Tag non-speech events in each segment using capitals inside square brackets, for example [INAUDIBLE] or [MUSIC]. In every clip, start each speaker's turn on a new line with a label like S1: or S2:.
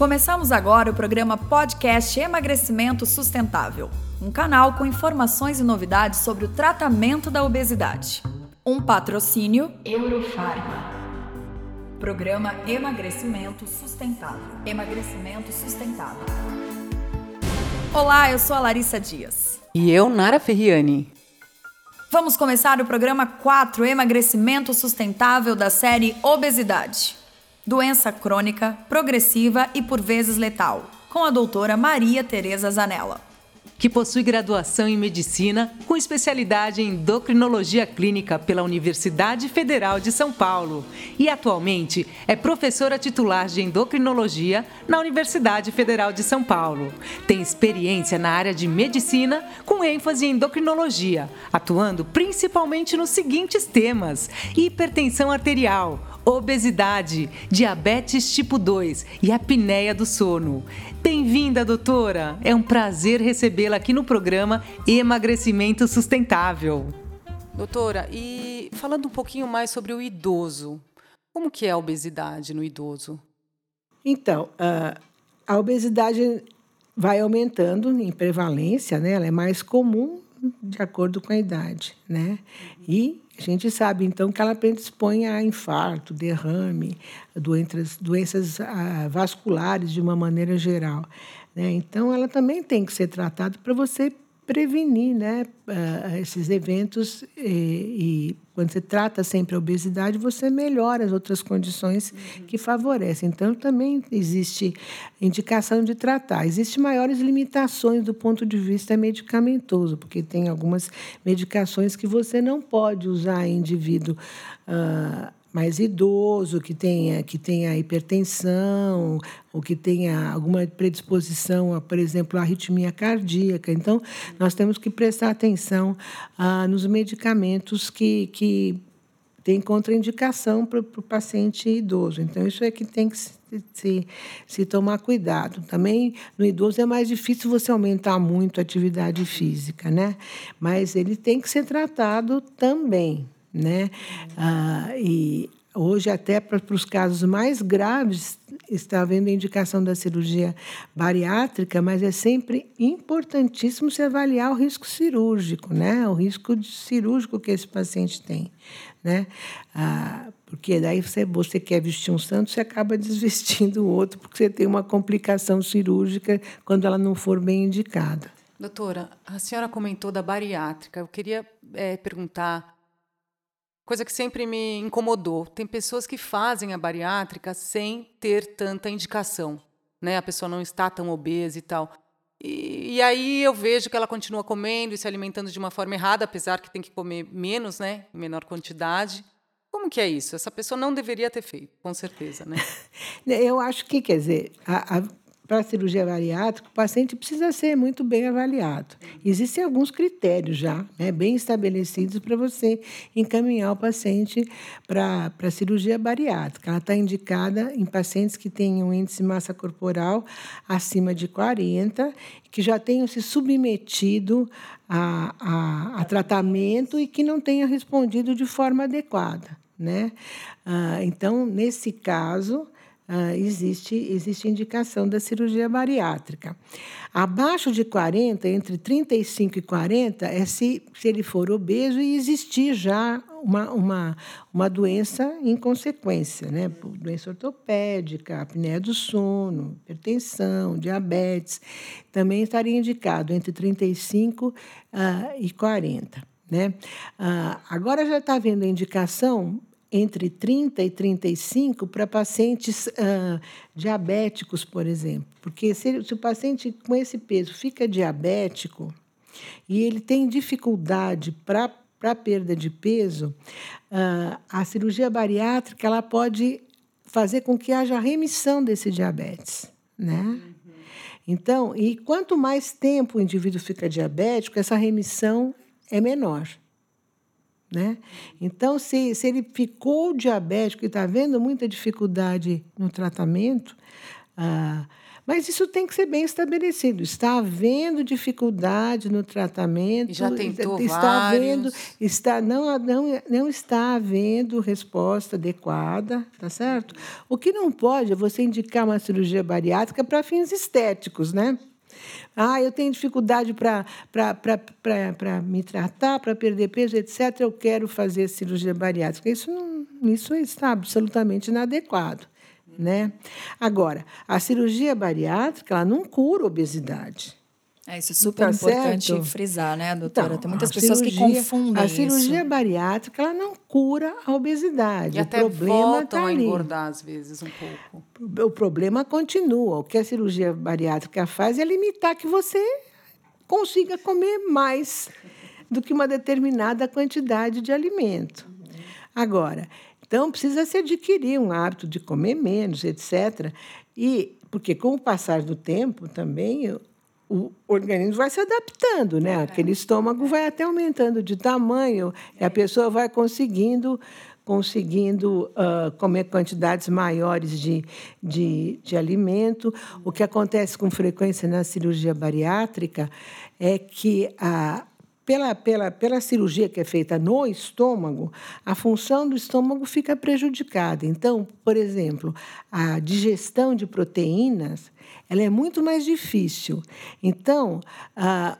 S1: Começamos agora o programa Podcast Emagrecimento Sustentável, um canal com informações e novidades sobre o tratamento da obesidade. Um patrocínio Eurofarma. Programa Emagrecimento Sustentável. Emagrecimento Sustentável. Olá, eu sou a Larissa Dias.
S2: E eu, Nara Ferriani.
S1: Vamos começar o programa 4 Emagrecimento Sustentável da série Obesidade doença crônica, progressiva e por vezes letal, com a doutora Maria Tereza Zanella.
S2: Que possui graduação em medicina com especialidade em endocrinologia clínica pela Universidade Federal de São Paulo e atualmente é professora titular de endocrinologia na Universidade Federal de São Paulo. Tem experiência na área de medicina com ênfase em endocrinologia, atuando principalmente nos seguintes temas: hipertensão arterial, obesidade, diabetes tipo 2 e apneia do sono. Bem-vinda, doutora! É um prazer recebê-la aqui no programa Emagrecimento Sustentável. Doutora, e falando um pouquinho mais sobre o idoso, como que é a obesidade no idoso?
S3: Então, a obesidade vai aumentando em prevalência, né? Ela é mais comum de acordo com a idade, né? E a gente sabe, então, que ela predispõe a infarto, derrame, doenças, doenças ah, vasculares de uma maneira geral. Né? Então, ela também tem que ser tratada para você prevenir né, uh, esses eventos e, e, quando você trata sempre a obesidade, você melhora as outras condições uhum. que favorecem. Então, também existe indicação de tratar. Existem maiores limitações do ponto de vista medicamentoso, porque tem algumas medicações que você não pode usar em indivíduo uh, mais idoso, que tenha, que tenha hipertensão, ou que tenha alguma predisposição, a, por exemplo, à arritmia cardíaca. Então, nós temos que prestar atenção ah, nos medicamentos que, que têm contraindicação para o paciente idoso. Então, isso é que tem que se, se, se tomar cuidado. Também, no idoso, é mais difícil você aumentar muito a atividade física, né? Mas ele tem que ser tratado também né? Ah, e hoje até para, os casos mais graves está havendo indicação da cirurgia bariátrica, mas é sempre importantíssimo se avaliar o risco cirúrgico, né? O risco cirúrgico que esse paciente tem, né? Ah, porque daí você, você quer vestir um santo, você acaba [LAUGHS] desvestindo o outro, porque você tem uma complicação cirúrgica quando ela não for bem indicada.
S2: Doutora, a senhora comentou da bariátrica. Eu queria é, perguntar coisa que sempre me incomodou. Tem pessoas que fazem a bariátrica sem ter tanta indicação, né? A pessoa não está tão obesa e tal. E, e, aí eu vejo que ela continua comendo e se alimentando de uma forma errada, apesar que tem que comer menos, né? Em menor quantidade. Como que é isso? Essa pessoa não deveria ter feito, com certeza, né? [LAUGHS]
S3: Eu acho que, quer dizer, a, a para cirurgia bariátrica, o paciente precisa ser muito bem avaliado. Existem alguns critérios já, né, bem estabelecidos para você encaminhar o paciente para a cirurgia bariátrica. Ela está indicada em pacientes que têm um índice de massa corporal acima de 40, que já tenham se submetido a, a, a tratamento e que não tenham respondido de forma adequada. Né? Ah, então, nesse caso, uh, existe, existe indicação da cirurgia bariátrica. Abaixo de 40, entre 35 e 40, é se, se ele for obeso e existir já uma, uma, uma doença em consequência, né? doença ortopédica, apneia do sono, hipertensão, diabetes, também estaria indicado entre 35 uh, e 40. Né? Uh, agora já está havendo a indicação entre 30 e 35 para pacientes uh, diabéticos, por exemplo. Porque se, se, o paciente com esse peso fica diabético e ele tem dificuldade para para perda de peso, uh, a cirurgia bariátrica ela pode fazer com que haja remissão desse diabetes, né? Uhum. Então, e quanto mais tempo o indivíduo fica diabético, essa remissão é menor. Né? Então, se, se ele ficou diabético e está vendo muita dificuldade no tratamento, ah, Mas isso tem que ser bem estabelecido. Está havendo dificuldade no tratamento.
S2: Já tentou
S3: está
S2: vários.
S3: havendo, está não, não, não está havendo resposta adequada, tá certo? O que não pode é você indicar uma cirurgia bariátrica para fins estéticos, né? Ah, eu tenho dificuldade para me tratar, para perder peso, etc. Eu quero fazer cirurgia bariátrica. Isso, não, isso está absolutamente inadequado. Né? Agora, a cirurgia bariátrica ela não cura obesidade.
S1: É, isso é super tá importante certo? frisar, né, doutora?
S3: Então,
S1: Tem muitas pessoas
S3: cirurgia,
S1: que confundem
S3: A cirurgia
S1: isso.
S3: bariátrica ela não cura a obesidade.
S2: E
S3: o
S2: até
S3: problema
S2: voltam
S3: tá
S2: a
S3: ali.
S2: engordar, às vezes, um pouco.
S3: O problema continua. O que a cirurgia bariátrica faz é limitar que você consiga comer mais do que uma determinada quantidade de alimento. Agora, então precisa se adquirir um hábito de comer menos, etc. E porque com o passar do tempo também o organismo vai se adaptando, né? Aquele estômago vai até aumentando de tamanho e a pessoa vai conseguindo conseguindo uh, comer quantidades maiores de, de, de alimento. O que acontece com frequência na cirurgia bariátrica é que a, pela, pela, pela cirurgia que é feita no estômago, a função do estômago fica prejudicada. Então, por exemplo, a digestão de proteínas ela é muito mais difícil. Então, a,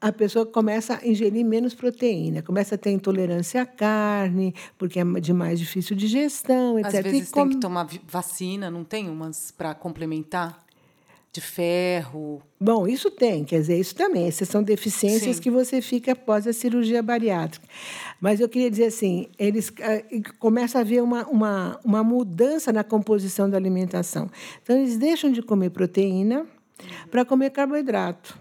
S3: a pessoa começa a ingerir menos proteína, começa a ter intolerância à carne, porque é de mais difícil digestão, etc.
S2: Às vezes
S3: E
S2: tem
S3: com-
S2: que tomar vacina, não tem umas para complementar? De ferro.
S3: Bom, isso tem, quer dizer, isso também. Essas são deficiências
S2: Sim.
S3: que você fica após a cirurgia bariátrica. Mas eu queria dizer assim, eles ah, e começa a haver uma, uma, uma mudança na composição da alimentação. Então, eles deixam de comer proteína para comer carboidrato.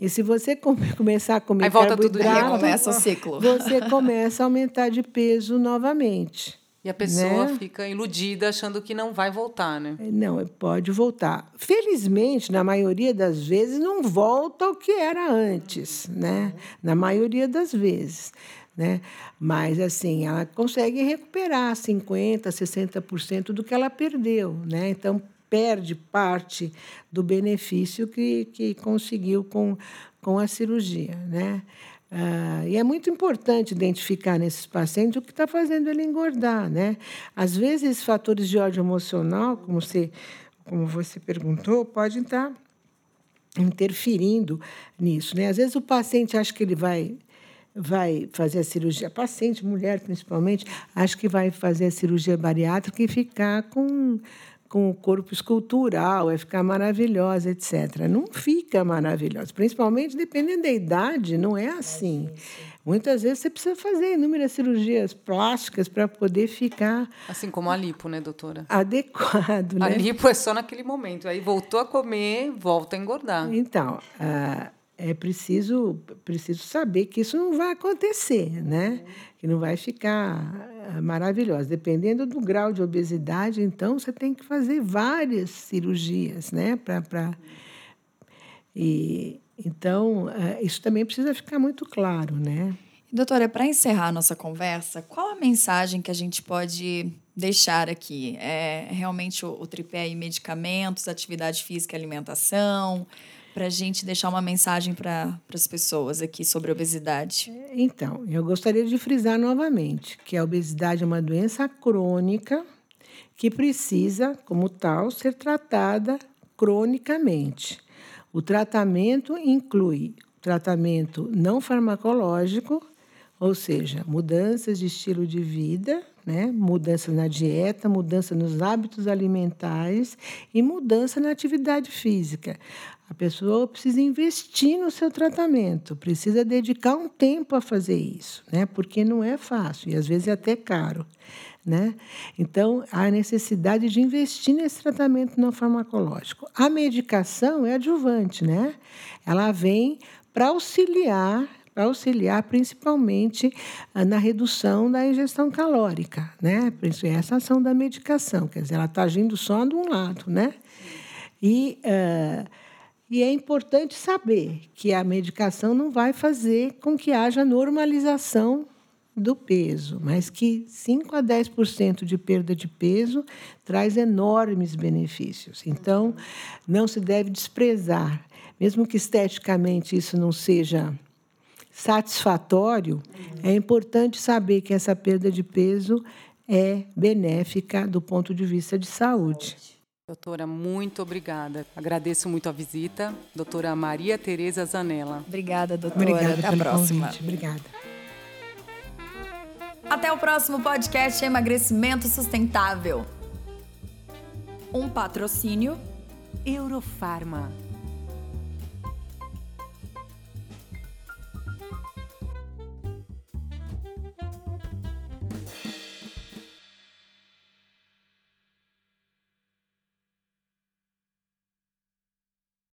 S3: E se você come- [LAUGHS] começar a comer
S2: Aí volta tudo novo.
S1: Recomeça o ciclo.
S3: você começa a aumentar de peso novamente.
S2: E a pessoa
S3: Né?
S2: fica iludida achando que não vai voltar, né?
S3: Não, pode voltar. Felizmente, na maioria das vezes, não volta ao que era antes, né? Na maioria das vezes. Né? Mas, assim, ela consegue recuperar 50%, 60% do que ela perdeu. Né? Então, perde parte do benefício que, que conseguiu com, com a cirurgia. Né? Ah, e é muito importante identificar nesses pacientes o que está fazendo ele engordar. Né? Às vezes, fatores de ordem emocional, como você, como você perguntou, podem estar interferindo nisso. Né? Às vezes, o paciente acha que ele vai vai fazer a cirurgia, paciente, mulher principalmente, acha que vai fazer a cirurgia bariátrica e ficar com, com o corpo escultural, vai ficar maravilhosa, etc. Não fica maravilhosa, principalmente dependendo da idade, não é assim. Muitas vezes você precisa fazer inúmeras cirurgias plásticas para poder ficar
S2: Assim como a lipo, né, doutora?
S3: adequado.
S2: A
S3: Né?
S2: lipo é só naquele momento. Aí voltou a comer, volta a engordar.
S3: Então, ah, é preciso, preciso saber que isso não vai acontecer, né? Que não vai ficar ah, maravilhosa. Dependendo do grau de obesidade, então você tem que fazer várias cirurgias, né? Pra, pra... E, então, ah, isso também precisa ficar muito claro, né?
S1: Doutora, para encerrar a nossa conversa, qual a mensagem que a gente pode deixar aqui? É realmente o, o tripé aí, medicamentos, atividade física e alimentação? Para a gente deixar uma mensagem para as pessoas aqui sobre obesidade.
S3: Então, eu gostaria de frisar novamente que a obesidade é uma doença crônica que precisa, como tal, ser tratada cronicamente. O tratamento inclui tratamento não farmacológico, ou seja, mudanças de estilo de vida, né? mudança na dieta, mudança nos hábitos alimentares e mudança na atividade física. A pessoa precisa investir no seu tratamento, precisa dedicar um tempo a fazer isso, né? porque não é fácil e às vezes é até caro. Né? Então, há necessidade de investir nesse tratamento não farmacológico. A medicação é adjuvante, né? ela vem para auxiliar auxiliar principalmente ah, na redução da ingestão calórica, né? Essa ação da medicação, quer dizer, ela está agindo só de um lado, né? E, ah, e é importante saber que a medicação não vai fazer com que haja normalização do peso, mas que 5 a 10% de perda de peso traz enormes benefícios. Então, não se deve desprezar, mesmo que esteticamente isso não seja satisfatório, é importante saber que essa perda de peso é benéfica do ponto de vista de saúde.
S2: Doutora, muito obrigada. Agradeço muito a visita. Doutora Maria Tereza Zanella.
S1: Obrigada, doutora.
S3: Obrigada
S1: Até a próxima.
S3: Convite. Obrigada.
S1: Até o próximo podcast Emagrecimento Sustentável. Um patrocínio
S2: Eurofarma.